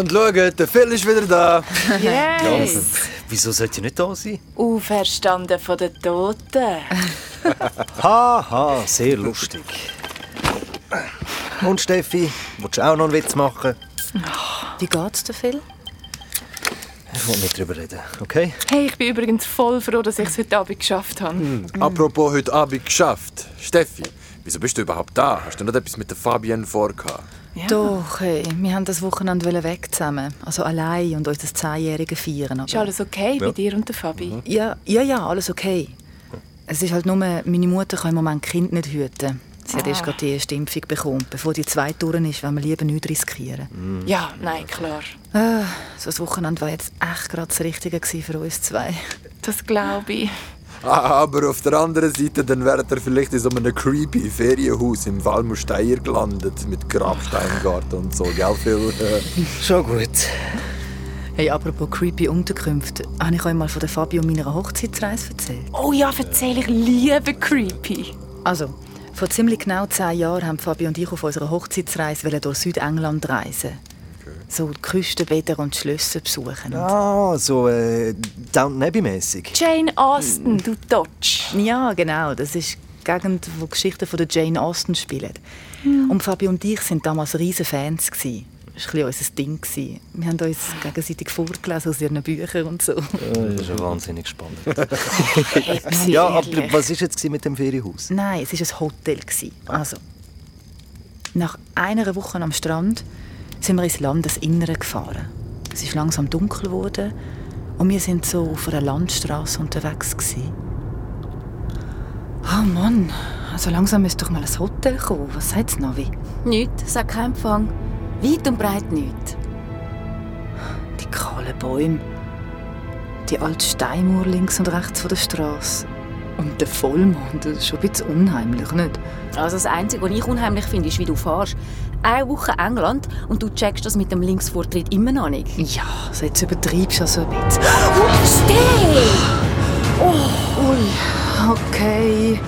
Und schaut, der Phil ist wieder da. Yes! Wieso sollte ich nicht da sein? Auferstanden von den Toten. Haha, sehr lustig. Und Steffi, willst du auch noch einen Witz machen? Wie geht's dir, Phil? Ich will nicht drüber reden, okay? Hey, ich bin übrigens voll froh, dass ich es heute Abend geschafft habe. Apropos heute Abend geschafft. Steffi, wieso bist du überhaupt da? Hast du nicht etwas mit der Fabienne vorgehabt? Ja. Doch, hey, wir haben das Wochenende weg zusammen. Also allein und unser Zehnjähriges feiern. Ist Aber alles okay bei dir und der Fabi? ja, ja, ja, alles okay. Es ist halt nur, meine Mutter kann im Moment Kind nicht hüten. Sie hat erst gerade die erste Impfung bekommen. Bevor die zweite durch ist, wollen wir lieber nichts riskieren. Ja, nein, klar. Ah, so das Wochenende war jetzt echt gerade das Richtige für uns zwei. Das glaube ich. Ah, aber auf der anderen Seite, dann wäret ihr vielleicht in so einem creepy Ferienhaus im Walmusteier gelandet. Mit Grabsteingarten und so, gell, Phil? Schon gut. Hey, apropos creepy Unterkünfte, habe ich euch mal von der Fabi und meiner Hochzeitsreise erzählt? Oh ja, erzähl ich liebe Creepy. Also, vor ziemlich genau zehn Jahren haben Fabi und ich auf unserer Hochzeitsreise durch Südengland reisen. So die Küstenbäder und die Schlösser besuchen. Ah, so äh, Downton Abbey-mässig. Jane Austen, du Dodge. Ja, genau. Das ist die Gegend, wo die Geschichten von der Jane Austen spielen. Und Fabi und ich sind damals riesen Fans. Gewesen. Das war ein bisschen unser Ding. Wir haben uns gegenseitig vorgelesen aus ihren Büchern und so. Das ist ja wahnsinnig spannend. Hey, ja, aber was war jetzt mit dem Ferienhaus? Nein, es war ein Hotel. gewesen. Also, nach einer Woche am Strand sind wir ins Landesinnere gefahren. Es ist langsam dunkel geworden und wir sind so auf einer Landstraße unterwegs. Gewesen. Oh Mann, also langsam müsste doch mal ein Hotel kommen. Was sagt Navi? Nichts, sag kein Empfang. Weit und breit nichts. Die kahlen Bäume, die alte Steinmauer links und rechts von der Straße und der Vollmond, das ist schon ein bisschen unheimlich, nicht? Also das Einzige, was ich unheimlich finde, ist, wie du fährst. Eine Woche England und du checkst das mit dem Linksvortritt immer noch nicht. Ja, also jetzt übertreibst du ja so ein bisschen. Steh! Ui, okay.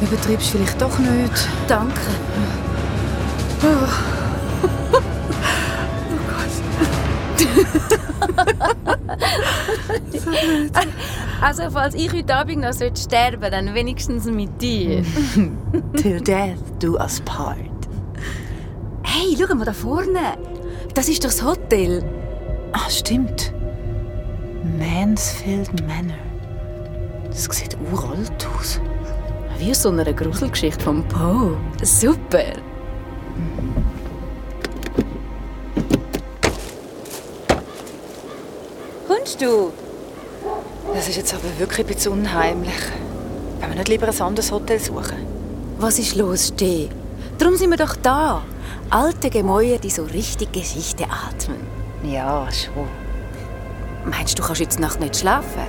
Übertreibst vielleicht doch nicht. Danke. Also, falls ich heute Abend noch sterben sollte, dann wenigstens mit dir. Till death do us part. Schau mal da vorne. Das ist doch das Hotel. Ah, stimmt. Mansfield Manor. Das sieht uralt aus. Wie aus so einer Gruselgeschichte von Poe. Super. Kommst du? Das ist jetzt aber wirklich ein bisschen unheimlich. Wollen wir nicht lieber ein anderes Hotel suchen? Was ist los, Steh? Darum sind wir doch da. Alte Gemäuer, die so richtig Geschichte atmen. Ja, schon. Meinst du, du kannst jetzt Nacht nicht schlafen?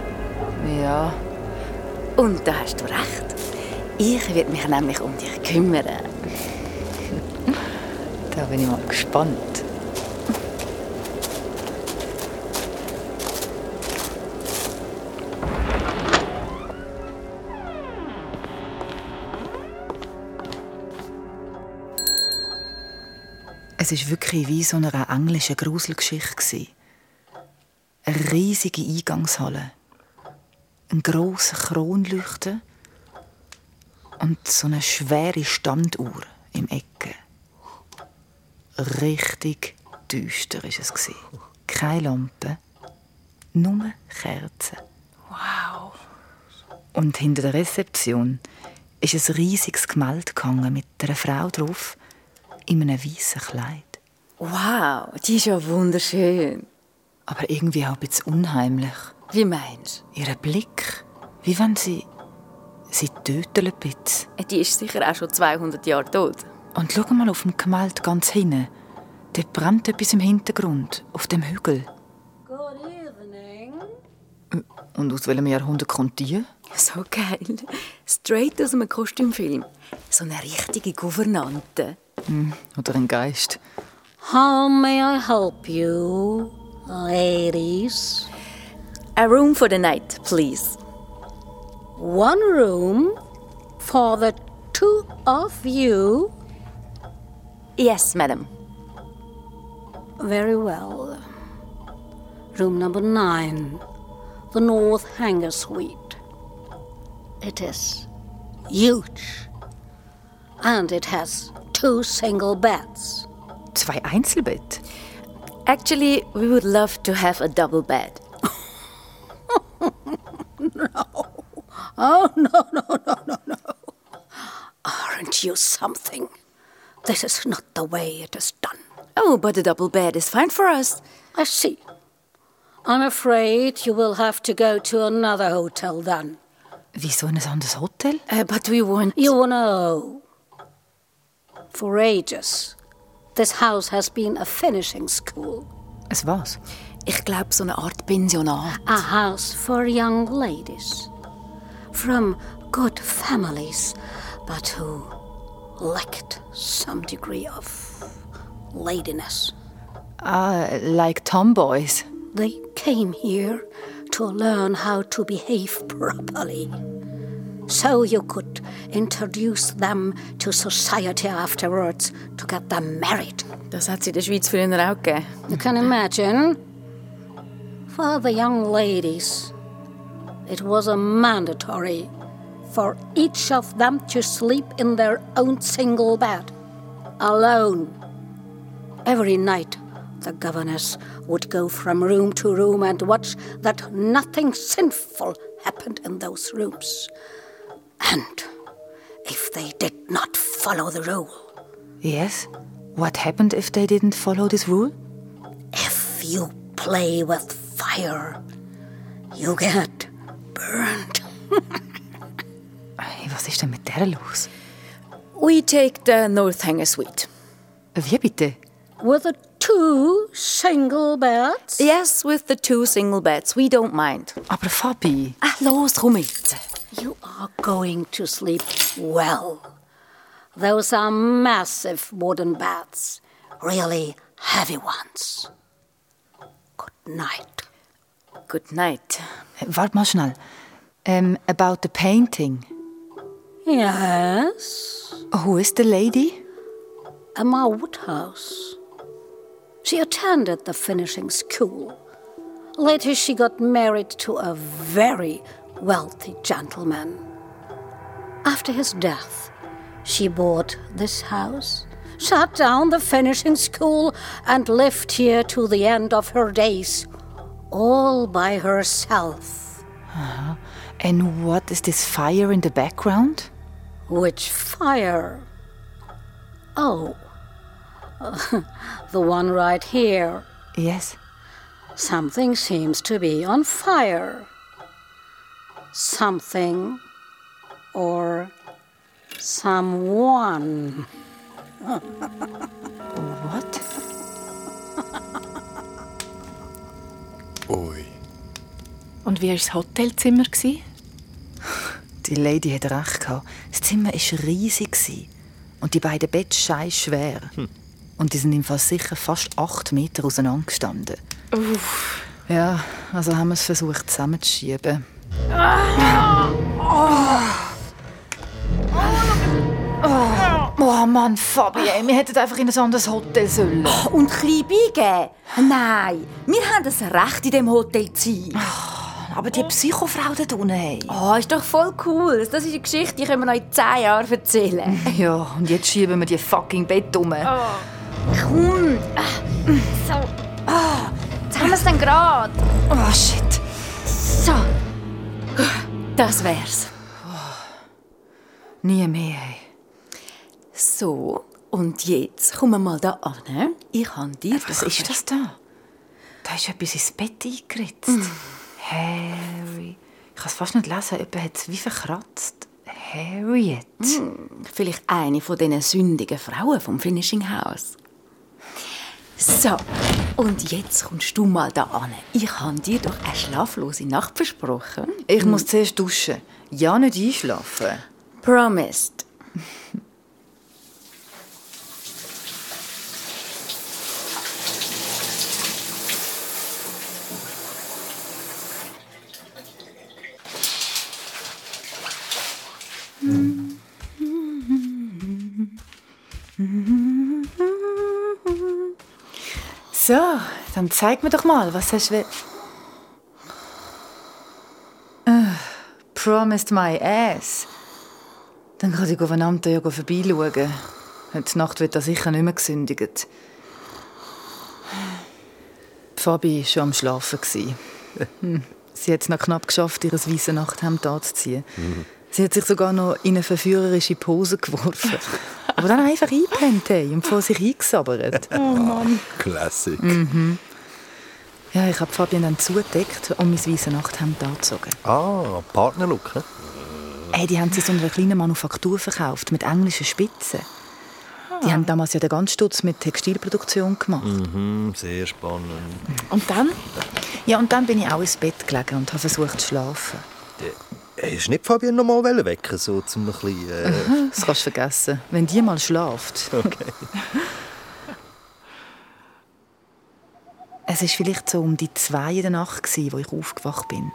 Ja. Und da hast du recht. Ich werde mich nämlich um dich kümmern. Da bin ich mal gespannt. Es war wirklich wie so eine englische Gruselgeschichte. Eine riesige Eingangshalle. Ein grosser Kronleuchter und so eine schwere Standuhr im Ecke. Richtig düster war es. Keine Lampe, nur Kerzen. Wow. Und hinter der Rezeption ist ein riesiges Gemälde gehangen mit einer Frau drauf in einem weißen Kleid. Wow, die ist ja wunderschön. Aber irgendwie auch ein bisschen unheimlich. Wie meinst Ihr Blick, wie wenn sie sie töten ein bisschen. du? Die ist sicher auch schon 200 Jahre tot. Und schau mal auf dem Gemälde ganz hinten. Dort brennt etwas im Hintergrund, auf dem Hügel. Good evening. Und aus welchem Jahrhundert kommt die? So geil. Straight aus einem Kostümfilm. So eine richtige Gouvernante. Mm, Oder ein Geist? How may I help you, ladies? A room for the night, please. One room for the two of you. Yes, madam. Very well. Room number nine, the North Hanger Suite. It is huge. And it has two single beds. Zwei Einzelbett. Actually, we would love to have a double bed. No. Oh, no, no, no, no, no. Aren't you something? This is not the way it is done. Oh, but a double bed is fine for us. I see. I'm afraid you will have to go to another hotel then. Wieso ein anderes Hotel? Uh, but we want. You know, for ages, this house has been a finishing school, Es was? Ich glaube, so eine Art Pensionat. a house for young ladies from good families, but who lacked some degree of ladiness. Ah, like tomboys. They came here to learn how to behave properly. So you could introduce them to society afterwards to get them married. Das hat es in der Schweiz früher auch gegeben. You can imagine. For the young ladies, it was a mandatory for each of them to sleep in their own single bed, alone. Every night, the governess would go from room to room and watch that nothing sinful happened in those rooms. And if they did not follow the rule, Yes. What happened if they didn't follow this rule? If you play with fire, you get burned. Hey, was ist denn mit der los? We take the North Hanger Suite. Wie bitte? With the two single beds? Yes, with the two single beds. We don't mind. Aber Fabi, Ah, los, komm jetzt. You are going to sleep well. Those are massive wooden beds, really heavy ones. Good night. Good night. warte mal schnell. Um, about the painting. Yes? Who is the lady? Emma Woodhouse. She attended the finishing school. Later, she got married to a very wealthy gentleman. After his death, she bought this house, shut down the finishing school, and lived here to the end of her days, all by herself. Uh-huh. And what is this fire in the background? Which fire? Oh, the one right here. Yes. Something seems to be on fire. Something or someone. What? Ui. Und wie war das Hotelzimmer? gsi? Die Lady hat recht. Das Zimmer war riesig gsi. und die beiden Betten scheiß schwer. Und die sind im Fall sicher fast acht Meter auseinander gestanden. Ja, also haben wir es versucht zusammenzuschieben. Oh, oh Mann, Fabi, ey, wir hätten einfach in ein anderes Hotel sollen. Und klein beigeben? Nein, wir haben das Recht, in dem Hotel zu sein. Aber die Psychofrau da unten, hey. Oh, ist doch voll cool. Das ist eine Geschichte, die können wir noch in zehn Jahren erzählen. Ja, und jetzt schieben wir die fucking Bett um. Komm. Ah, So. Ah, Jetzt haben wir es dann gerade. Oh, shit. So. Das wär's. Nie mehr, hey. So, und jetzt kommen wir mal da an. Ich habe dir... Was ist das da? Da ist etwas ins Bett eingeritzt. Harry. Ich kann es fast nicht lesen. Jemand hat es wie verkratzt. Harriet. Vielleicht eine von diesen sündigen Frauen vom Finishing House. So, und jetzt kommst du mal da an. Ich habe dir doch eine schlaflose Nacht versprochen. Ich muss zuerst duschen. Ja, nicht einschlafen. Promised. So, dann zeig mir doch mal, was hast du... Äh, promised my ass. Dann kann einen Amt ja vorbeischauen. Heute Nacht wird er sicher nicht mehr gesündigt. Fabi war schon am Schlafen. Hm, Sie hat es noch knapp geschafft, ihr weißes Nachthemd anzuziehen. Sie hat sich sogar noch in eine verführerische Pose geworfen. Aber dann einfach eingepennt hey, und vor sich eingesabbert. Classic. Ja, ich habe Fabian dann zugedeckt und mein weißes Nachthemd angezogen. Ah, Partnerlook, ne? Hey, die haben sie so einer kleinen Manufaktur verkauft, mit englischen Spitzen. Die haben damals ja den ganzen Stutz mit Textilproduktion gemacht. Hm, sehr spannend. Und dann? Ja, und dann bin ich auch ins Bett gelegen und habe versucht zu schlafen. Hey, hast du nicht Fabian noch mal wecken so zum ein bisschen, äh, Das kannst du vergessen, wenn die mal schlaft. Okay. Es war vielleicht so um die zwei in der Nacht, wo ich aufgewacht bin.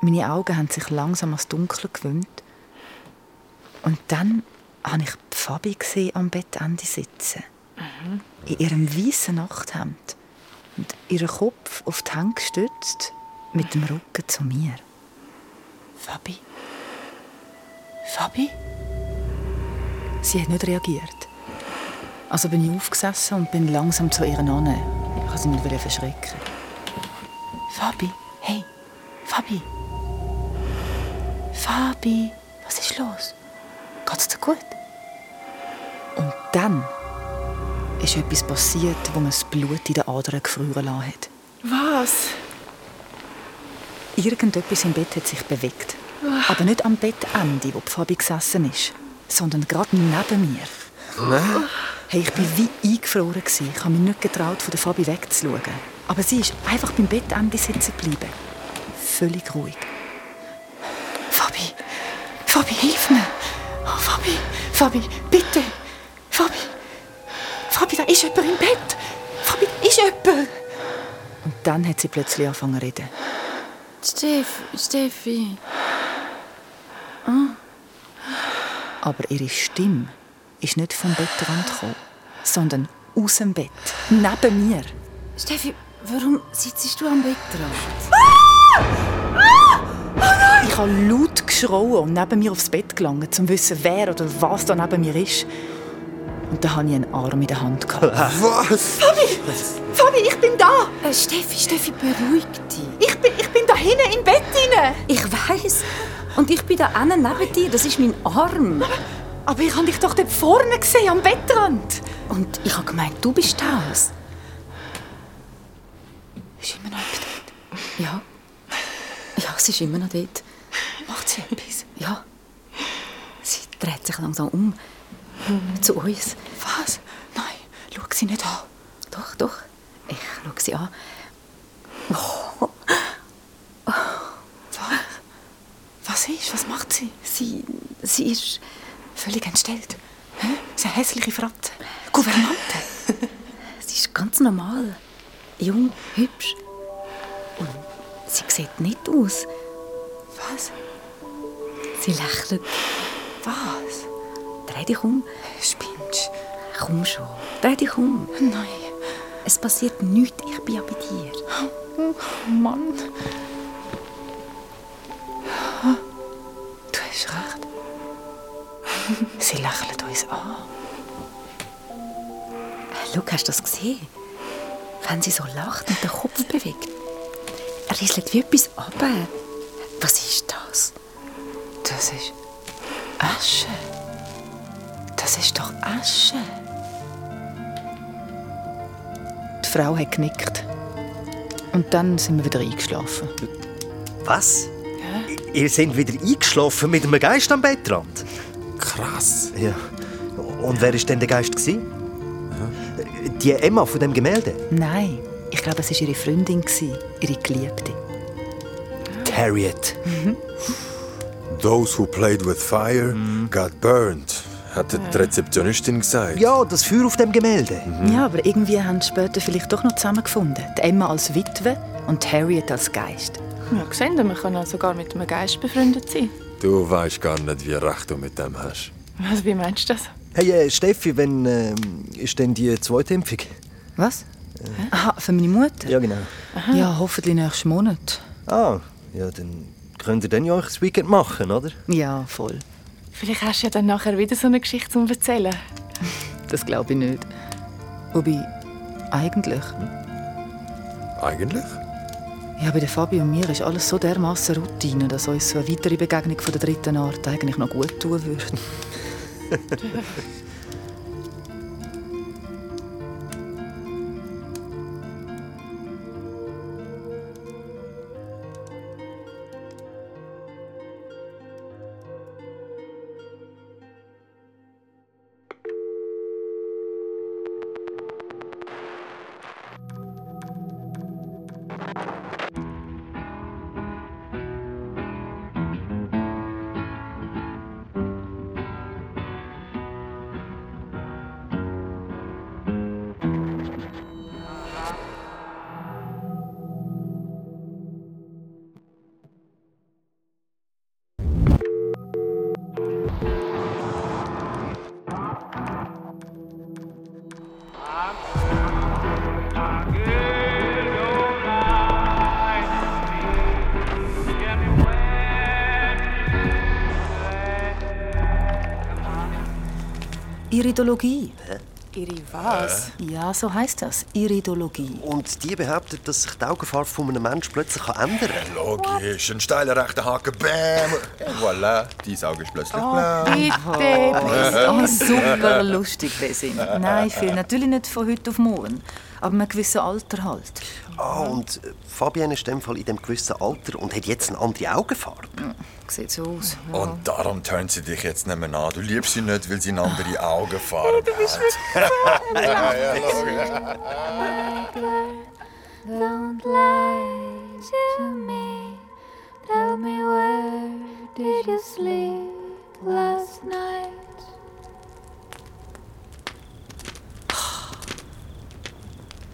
Meine Augen haben sich langsam ans Dunkel gewöhnt. Und dann habe ich Fabi gesehen am Bettende sitzen. In ihrem weißen Nachthemd. Und ihren Kopf auf die Hände gestützt, mit dem Rücken zu mir. Fabi? Fabi? Sie hat nicht reagiert. Also bin ich aufgesessen und bin langsam zu ihr an. Ich wollte sie nicht verschrecken. Fabi, hey, Fabi. Fabi, was ist los? Geht's dir gut? Und dann ist etwas passiert, wo mir das Blut in den Adern lassen hat. Was? Irgendetwas im Bett hat sich bewegt. Aber nicht am Bettende, wo die Fabi gesessen ist, sondern gerade neben mir. Hey, ich war wie eingefroren. Ich habe mich nicht getraut, von der Fabi wegzuschauen. Aber sie ist einfach beim Bettende sitzen geblieben. Völlig ruhig. Fabi, Fabi, hilf mir. Oh, Fabi, Fabi, bitte. Fabi, Fabi, da ist jemand im Bett. Fabi, da ist jemand. Und dann hat sie plötzlich angefangen zu reden. Steffi, Steffi. Aber ihre Stimme ist nicht vom Bettrand gekommen, sondern aus dem Bett, neben mir. Steffi, warum sitzt du am Bettrand? Ich habe laut geschrauen und neben mir aufs Bett gelangt, um zu wissen, wer oder was da neben mir ist. Und da hatte ich einen Arm in der Hand. gehabt. Was? Fabi, ich bin da! Äh, Steffi, Steffi, beruhig hinten im Bett rein. Ich weiß. Und ich bin da hinten neben dir. Das ist mein Arm. Aber ich habe dich doch dort vorne gesehen, am Bettrand. Und ich habe gemeint, du bist das. Ist immer noch dort? Ja. Ja, sie ist immer noch dort. Macht sie etwas? Ja. Sie dreht sich langsam um. Zu uns. Was? Nein, schau sie nicht an. Doch, doch. Ich schaue sie an. Was ist? Was macht sie? Sie, sie ist... Völlig entstellt. Hä? Sie eine hässliche Fratze. Gouvernante. Sie ist ganz normal. Jung, hübsch. Und sie sieht nicht aus. Was? Sie lächelt. Was? Dreh dich um. Spinnst? Komm schon. Dreh dich um. Nein. Es passiert nichts. Ich bin ja bei dir. Oh Mann. Sie lächelt uns an. Schau, hast du das gesehen? Wenn sie so lacht und den Kopf bewegt. Er rieselt wie etwas ab. Was ist das? Das ist Asche. Das ist doch Asche. Die Frau hat genickt. Und dann sind wir wieder eingeschlafen. Was? Ihr seid wieder eingeschlafen mit einem Geist am Bettrand? Krass. Ja. Und wer war denn der Geist? gewesen? Die Emma von dem Gemälde? Nein, ich glaube, es war ihre Freundin, ihre Geliebte. Harriet. Those who played with fire got burned, hat die Rezeptionistin gesagt. Ja, das Feuer auf dem Gemälde. Ja, aber irgendwie haben sie später vielleicht doch noch zusammengefunden. Die Emma als Witwe und Harriet als Geist. Ja, gesehen, wir können sogar mit einem Geist befreundet sein. Du weißt gar nicht, wie recht du mit dem hast. Was, wie meinst du das? Hey, äh, Steffi, wann ähm, ist denn die zweite Impfung? Was? Aha, für meine Mutter? Ja, genau. Ja, hoffentlich nächsten Monat. Ah, ja, dann könnt ihr dann ja euch das Weekend machen, oder? Ja, voll. Vielleicht hast du ja dann nachher wieder so eine Geschichte zum Erzählen. Das glaube ich nicht. Wobei, eigentlich. Eigentlich? Ja, bei Fabi und mir ist alles so dermaßen Routine, dass uns so eine weitere Begegnung von der dritten Art eigentlich noch gut tun würde. Iridologie. Ihre was? Ja, so heißt das. Iridologie. Und die behauptet, dass sich die Augenfarbe von einem Menschen plötzlich ändern kann. Logisch, ein steiler rechter Haken, bam! Et voilà, dein Auge ist plötzlich blau. Bitte. Oh, super lustig, Besim. Nein, viel. Natürlich nicht von heute auf morgen. Aber einem gewissen Alter halt. Ah, und äh, Fabienne ist in dem Fall in dem gewissen Alter und hat jetzt eine andere Augenfarbe. Sieht so aus. Und darum tönt sie dich jetzt nicht mehr an. Du liebst sie nicht, weil sie eine andere Augenfarbe hat. Du bist ja, ja, logisch. Don't lie to me. Tell me where did you sleep last night?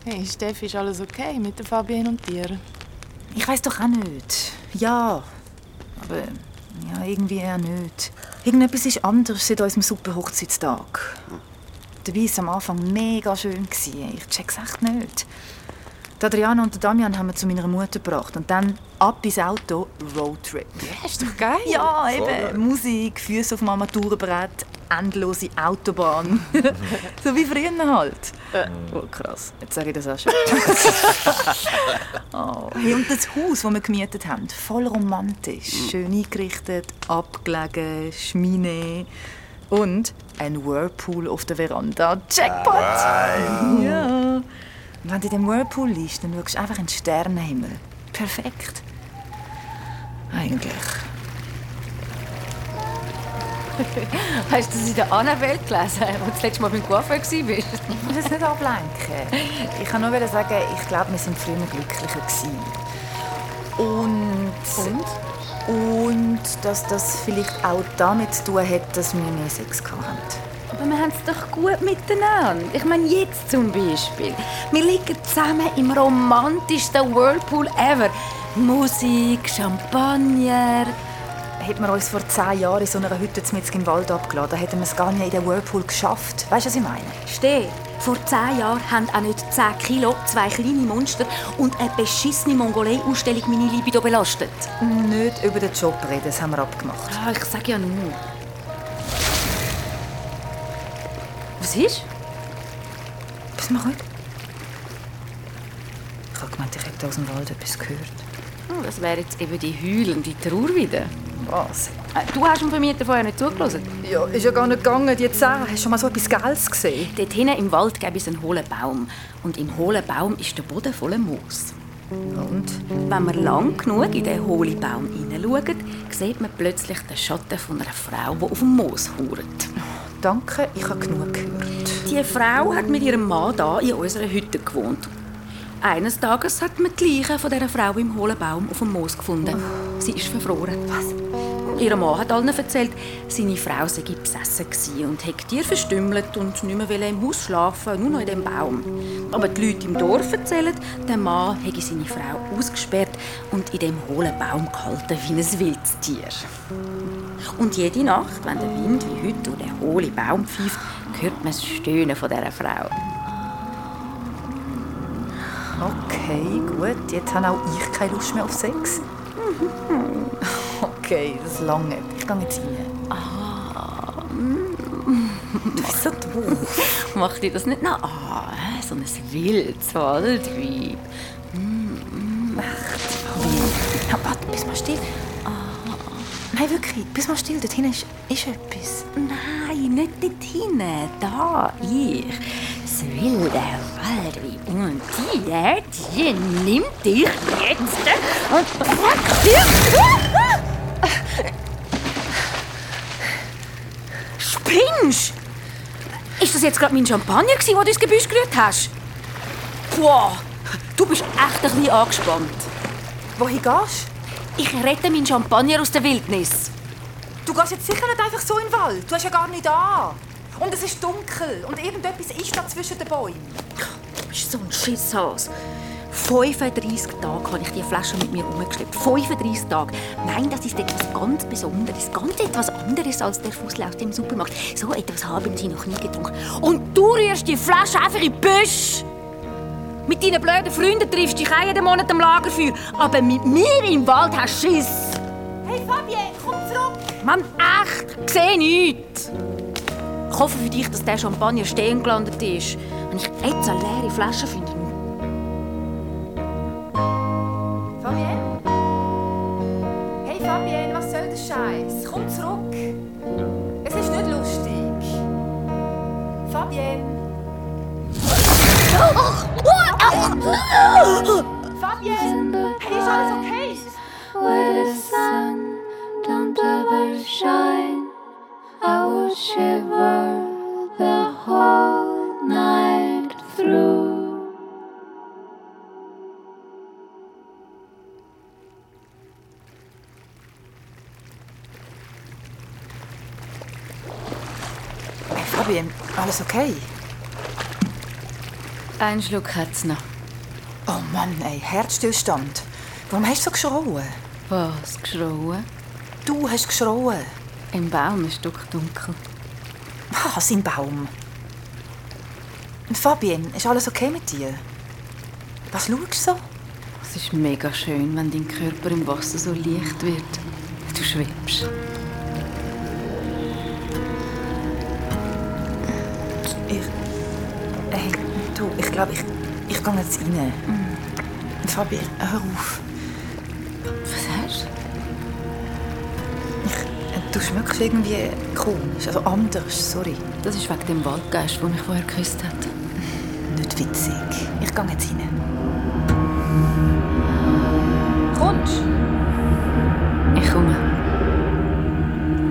Hey, Steffi, ist alles okay mit der Fabienne und dir? Ich weiß doch auch nicht. Ja, aber ja, irgendwie eher nicht. Irgendetwas ist anders seit unserem super Hochzeitstag. Dabei war es am Anfang mega schön. Ich check's echt nicht. Die Adriana und der Damian haben wir zu meiner Mutter gebracht und dann ab ins Auto, Roadtrip. Ja, ist doch geil. Ja, eben. Musik, Füße auf dem Armaturenbrett, endlose Autobahn. so wie früher halt. Oh, krass. Jetzt sage ich das auch schon. oh. hey, und das Haus, das wir gemietet haben, voll romantisch. Schön eingerichtet, abgelegen, Schmine. Und ein Whirlpool auf der Veranda. Jackpot! Ja. Und wenn du in dem Whirlpool liegst, dann schaust du einfach in den Sternenhimmel. Perfekt. Eigentlich. Hast du das in der Annabelle gelesen, als du das letzte Mal beim Coiffeur warst? Ich will das nicht ablenken. Ich kann nur sagen, ich glaube, wir sind früher glücklicher gewesen. Und, und? Und dass das vielleicht auch damit zu tun hat, dass wir mehr Sex hatten. Aber wir haben es doch gut miteinander. Ich meine, jetzt zum Beispiel. Wir liegen zusammen im romantischsten Whirlpool ever. Musik, Champagner. Hätten wir uns vor zehn Jahren in so einer Hütte mitten im Wald abgeladen, hätten wir es gar nicht in den Whirlpool geschafft. Weißt du, was ich meine? Steh, vor zehn Jahren haben auch nicht 10 Kilo, zwei kleine Monster und eine beschissene Mongolei-Ausstellung meine Libido belastet. Nicht über den Job reden, das haben wir abgemacht. Ah, ich sag ja nur. Was ist? Du mal ruhig? Ich habe gemeint, ich hätte aus dem Wald etwas gehört. Oh, das wäre jetzt eben die heulende Trauer wieder. Was? Äh, Du hast dem Vermieter vorher nicht zugelassen. Ja, ist ja gar nicht gegangen, die Zähne. Hast du schon mal so etwas Geiles gesehen? Dort hinten im Wald gäbe es einen hohlen Baum. Und im hohlen Baum ist der Boden voller Moos. Und? Wenn man lang genug in den hohlen Baum hineinschaut, sieht man plötzlich den Schatten von einer Frau, die auf dem Moos hauert. Danke, ich habe genug gehört. Die Frau hat mit ihrem Mann da in unserer Hütte gewohnt. Eines Tages hat man die Leiche von dieser Frau im hohlen Baum auf dem Moos gefunden. Sie ist verfroren. Was? Ihr Mann hat allen erzählt, seine Frau sei besessen und hätte Tier verstümmelt und nicht mehr im Haus schlafen, nur noch in dem Baum. Aber die Leute im Dorf erzählen, der Mann hätte seine Frau ausgesperrt und in dem hohlen Baum gehalten wie ein wildes Tier. Und jede Nacht, wenn der Wind wie heute durch den hohlen Baum pfeift, hört man das Stöhnen von dieser Frau. Okay, gut. Jetzt habe auch ich keine Lust mehr auf Sex. Okay, das lange. Ich gehe jetzt rein. Du bist so doof. Mach dir das nicht noch an. hä? So ein wildes Waldweib. Ja, warte, bist mal still. Nein, wirklich, bist mal still. Dort hinten ist, ist etwas. Nein, nicht dort hinten. Da, ich. Das wilde Waldweib. Und die, die nimmt dich jetzt und packt dich. Spinnst? Ist das jetzt gerade mein Champagner, gewesen, den du ins Gebüsch gerührt hast? Boah, du bist echt ein bisschen angespannt. Wohin gehst Ich rette meinen Champagner aus der Wildnis. du? gehst jetzt sicher nicht einfach so in den Wald. Du hast ja gar nicht an. Und es ist dunkel. Und irgendetwas ist da zwischen den Bäumen. Du bist so ein Schisshas. 35 Tage habe ich die Flasche mit mir rumgeschleppt. 35 Tage. Nein, das ist etwas ganz Besonderes. Ganz etwas anderes als der Fussel aus dem Supermarkt. So etwas haben sie noch nie getrunken. Und du rührst die Flasche einfach in die Büsche. Mit deinen blöden Freunden triffst du dich jeden Monat am Lagerfeuer. Aber mit mir im Wald hast du Schiss. Hey Fabienne, komm zurück! Mann, echt, ich sehe nichts. Ich hoffe für dich, dass der Champagner stehen gelandet ist. Wenn ich jetzt eine leere Flasche finde. Fabienne? Hey Fabienne, was soll der Scheiß? Komm zurück! Es ist nicht lustig. Fabienne! Fabienne! Hey, ist alles okay? Where the sun don't ever shine, I would shiver alles okay? Einen Schluck hat's noch. Oh Mann, ey, Herzstillstand. Warum hast du so geschrauen? Was, geschrauen? Du hast geschrauen. Im Baum ist es dunkel. Was im Baum? Und Fabienne, ist alles okay mit dir? Was schaust du so? Es ist mega schön, wenn dein Körper im Wasser so leicht wird. Du schwebst. Ich. Hey, du, ich glaube, ich, ich gehe jetzt rein. Fabienne, hör auf. Was hast du? Ich, du schmeckst irgendwie komisch, also anders, sorry. Das ist wegen dem Waldgeist, der mich vorher geküsst hat. Nicht witzig. Ich gehe jetzt rein. Kommst Ich komme.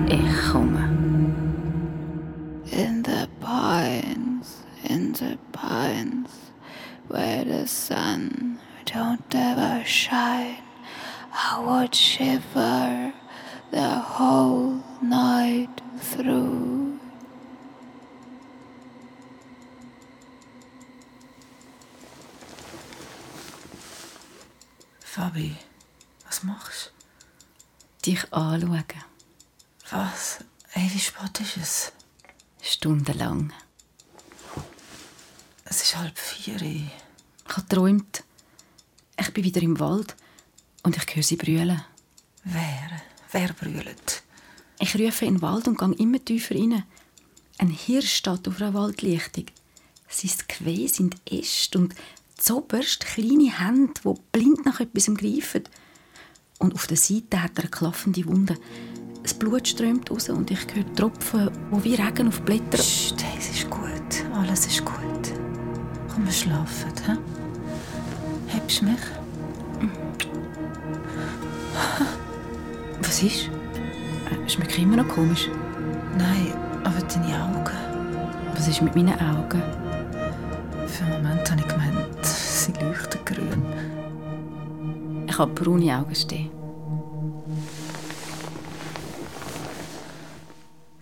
Ich komme. Would shiver the whole night through. Fabi, was machst Dich anschauen. du? Was? Hey, wie spät ist es? Stundenlang. Es ist halb vier. Ich habe geträumt. Ich bin wieder im Wald und ich höre sie brüllen. Wer? Wer brüllt? Ich rufe in den Wald und gehe immer tiefer rein. Ein Hirsch steht auf einer Waldlichtung. Sein Geweih sind Äste und zoberst kleine Hände, die blind nach etwas greifen. Und auf der Seite hat er eine klaffende Wunde. Das Blut strömt raus und ich höre Tropfen, die wie Regen auf Blätter... Psst, hey, es ist gut. Alles ist gut. Komm, wir schlafen, hä? Hebst du mich? Was ist? Schmeckt immer noch komisch. Nein, aber deine Augen. Was ist mit meinen Augen? Für einen Moment habe ich gemeint, sie leuchten grün. Ich habe braune Augen stehen.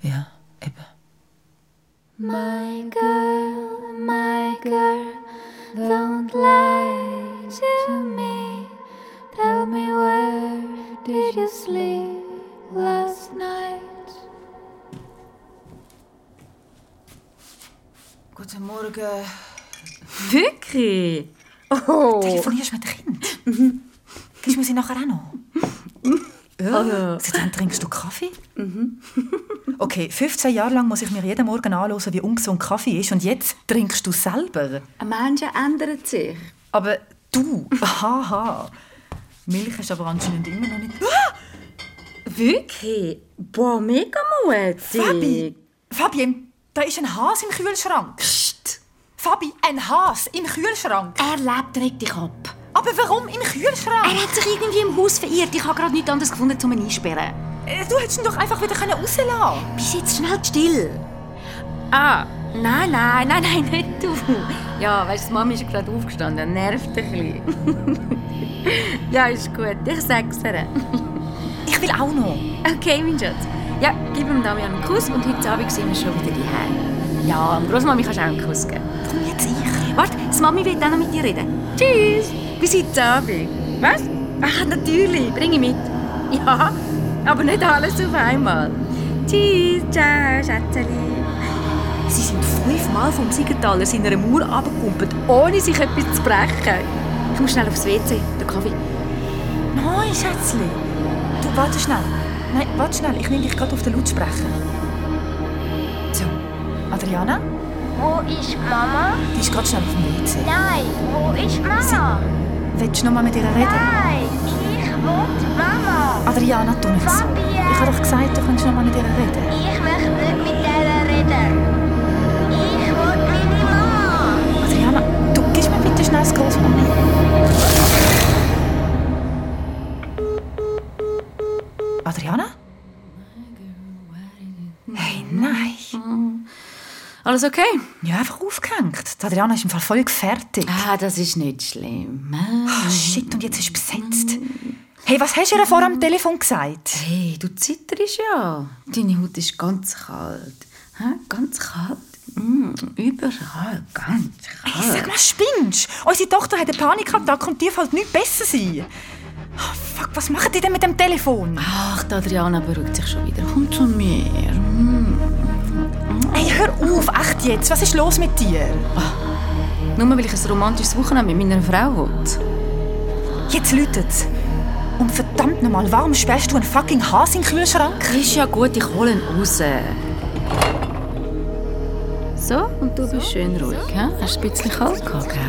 Ja, eben. My girl, my girl, last night? Guten Morgen. Wirklich? Oh. Telefonierst du mit Kind? Gibst du mir sie nachher auch noch? Ja. Seit wann trinkst du Kaffee? Okay, 15 Jahre lang muss ich mir jeden Morgen anhören, wie ungesund Kaffee ist. Und jetzt trinkst du selber. Ein Mensch ändert sich. Aber du, haha. Milch ist aber anscheinend immer noch nicht... Wirklich? Boah, mega mutig. Fabi! Fabian, da ist ein Has im Kühlschrank. Psst. Fabi, ein Has im Kühlschrank. Er lebt, dich ab. Aber warum im Kühlschrank? Er hat sich irgendwie im Haus verirrt. Ich habe gerade nichts anderes gefunden, um ihn einsperren. Äh, Du hättest ihn doch einfach wieder rauslassen können. Bist jetzt schnell still. Ah, nein, nein, nein, nein, nicht du. Ja, weißt du, Mami ist gerade aufgestanden. Nervt ein bisschen. ja, ist gut. Ich sag's ihr. Ich will auch noch. Okay, mein Schatz. Ja, gib ihm Damian einen Kuss und heute Abend sehen wir schon wieder die Ja, und Großmami kannst du auch einen Kuss geben. Warum jetzt ich? Warte, die Mami will auch noch mit dir reden. Tschüss. Bis heute Abend. Was? Ach, natürlich. Bring ihn mit. Ja, aber nicht alles auf einmal. Tschüss. Ciao, Schätzeli. Sie sind fünfmal vom Siegenthaler seiner Mauer runtergekumpelt, ohne sich etwas zu brechen. Ich muss schnell aufs WC. Der Kaffee. Nein, Schätzli. Warte schnell. Nein, warte schnell. Ich nehme dich gerade auf den Lautsprecher. So, Adriana, Wo ist Mama? die ist gerade schnell auf dem WC. Nein, wo ist Mama? Willst du noch mal mit ihr reden? Nein, ich will Mama. Adriana, tu nicht so. Fabian. Ich habe doch gesagt, du kannst noch mal mit ihr reden. Ich möchte nicht mit der reden. Ich will meine Mama. Adriana, du gibst mir bitte schnell das Großmami. Adriana? Hey, nein. Alles okay? Ja, einfach aufgehängt. Die Adriana ist im Fall voll fertig. Ah, das ist nicht schlimm. Ah, shit, und jetzt ist besetzt. Hey, was hast du ihr vor am Telefon gesagt? Hey, du zitterst ja. Deine Haut ist ganz kalt. Hä? Ganz kalt. Mm, überall ganz Hey, kalt. sag mal, spinnst Unsere Tochter hat eine Panikattacke und dir fällt nichts besser sein. Ah, fuck, was machen die denn mit dem Telefon? Ach, die Adriana beruhigt sich schon wieder. Komm zu mir. Mm. Hey, hör auf, echt jetzt. Was ist los mit dir? Nur weil ich ein romantisches Wochenende mit meiner Frau will. Jetzt läutet's. Und verdammt nochmal, warum sperrst du einen fucking Hase in den Kühlschrank? Ist ja gut, ich hole ihn raus. So, und du bist schön ruhig, hä? Hast ein bisschen kalt gehabt, gell?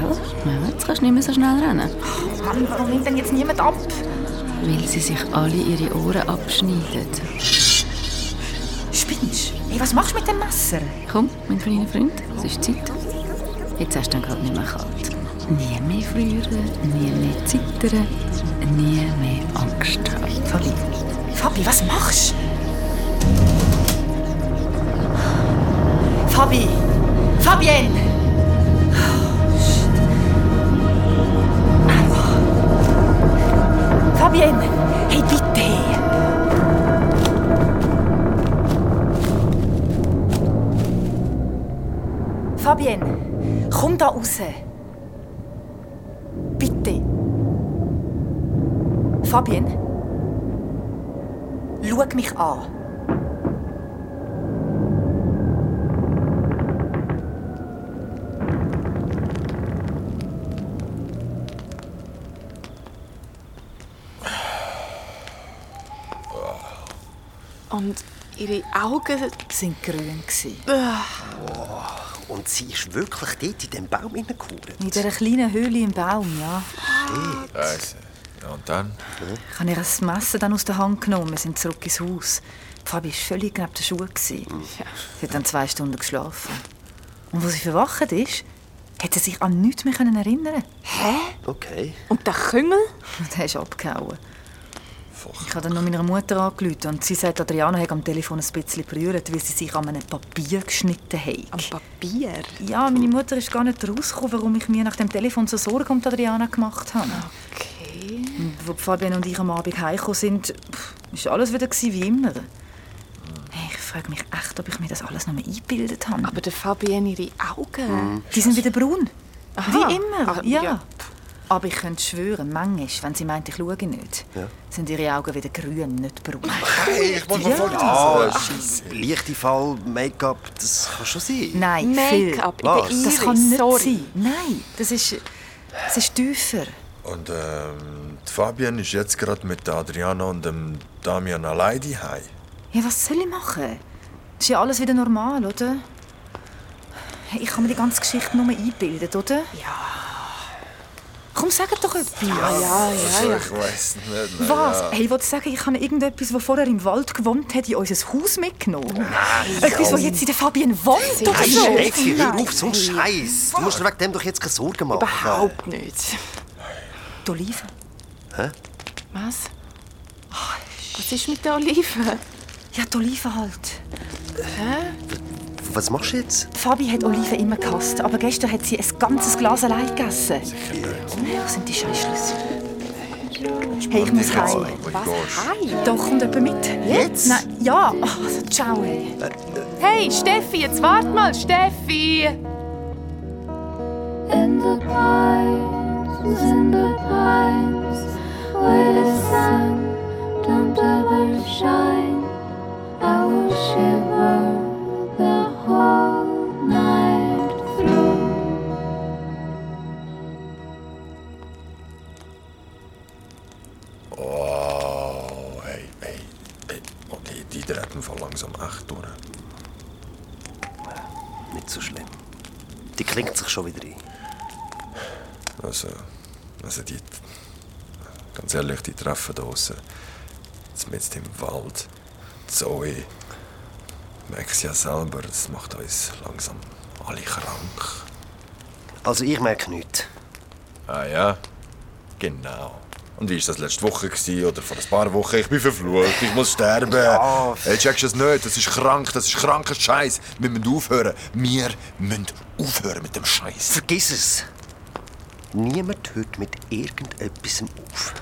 Ja, jetzt kannst du nicht mehr so schnell rennen. Mann, warum nimmt denn jetzt niemand ab? Weil sie sich alle ihre Ohren abschneiden. Spinnst Hey, was machst du mit dem Messer? Komm, mein kleiner Freund, es ist Zeit. Jetzt hast du dann gerade nicht mehr kalt. Nie mehr frieren, nie mehr zittern, nie mehr Angst haben. Fabi, Fabi, was machst du? Fabi! Fabienne! Aua. Fabienne! Hey, bitte! Fabienne, komm da raus! Bitte! Fabienne? Schau mich an. Und ihre Augen. sind grün. gsi. Und sie ist wirklich dort in diesem Baum hineingekauert. In dieser kleinen Höhle im Baum, ja. Ja, und dann? Ich habe ihr das Messer dann aus der Hand genommen. Wir sind zurück ins Haus. Die Fabi war völlig neben den Schuhen. Sie hat dann zwei Stunden geschlafen. Und als sie verwacht ist, hat sie sich an nichts mehr können erinnern Okay. Und der Küngel? Und er ist abgehauen. Ich habe dann noch meiner Mutter angerufen und sie sagt, Adriana hat am Telefon ein bisschen berührt, weil sie sich an einem Papier geschnitten hat. Am Papier? Ja, meine Mutter ist gar nicht rausgekommen, warum ich mir nach dem Telefon so Sorgen um Adriana gemacht habe. Okay. Und Als Fabian und ich am Abend heimgekommen sind, war alles wieder wie immer. Hey, Ich frage mich echt, ob ich mir das alles noch mal eingebildet habe. Aber der Fabienne, ihre Augen. die sind wieder braun. Aha. Wie immer, Ah, ja. ja. Aber ich könnte schwören, manchmal, wenn sie meint, ich schaue nicht, sind ihre Augen wieder grün, nicht braun. Hey, ich wollte Ja. voll Ah, Leichte Fall, Make-up, das kann schon sein. Nein. Make-up in Was? der Iris. Das kann nicht Sorry. sein. Nein, das ist... Es ist tiefer. Und ähm, Fabian ist jetzt gerade mit Adriana und dem Damian allein daheim. Ja, was soll ich machen? Ist ja alles wieder normal, oder? Ich kann mir die ganze Geschichte nur einbilden, oder? Ja. Komm, sag doch etwas. Ja, ja, Also, ja. ich weiß nicht. na Was? Ja. Hey, ich wollte sagen, ich habe irgendetwas, das vorher im Wald gewohnt hat, in unser Haus mitgenommen. etwas, das jetzt in der Fabian wohnt oder so. Steffi, hör Nein. auf, so einen Scheiß. Du musst dir wegen dem doch jetzt keine Sorgen machen. Überhaupt nicht. Die Oliven. Was? Was ist mit der Olive? Ja, die Oliven halt. Was machst du jetzt? Fabi hat Oliven immer gehasst, aber gestern hat sie ein ganzes Glas allein gegessen. Wo sind die Scheißschlüssel? Hey, ich muss heim. Was? Doch, kommt jemand mit? Jetzt? Nein, ja. Also, ciao, hey. Hey, Steffi, jetzt wart mal, Steffi! In the pines, in the pines, where the sun don't ever shine, I will shiver Oh, hey, hey, hey. Okay, die dreht im Fall langsam echt durch. Nicht so schlimm. Die klingt sich schon wieder ein. Also, also die... Ganz ehrlich, die Treffen da draussen, mitten im Wald, Zoe, merkst ja selber, das macht uns langsam alle krank. Also ich merke nichts. Ah ja, genau. Und wie war das letzte Woche gewesen, oder vor ein paar Wochen? Ich bin verflucht, ich muss sterben. Ja. Hey, checkst du es nicht? Das ist krank, das ist kranker Scheiß. Wir müssen aufhören. Wir müssen aufhören mit dem Scheiß. Vergiss es. Niemand hört mit irgendetwas auf.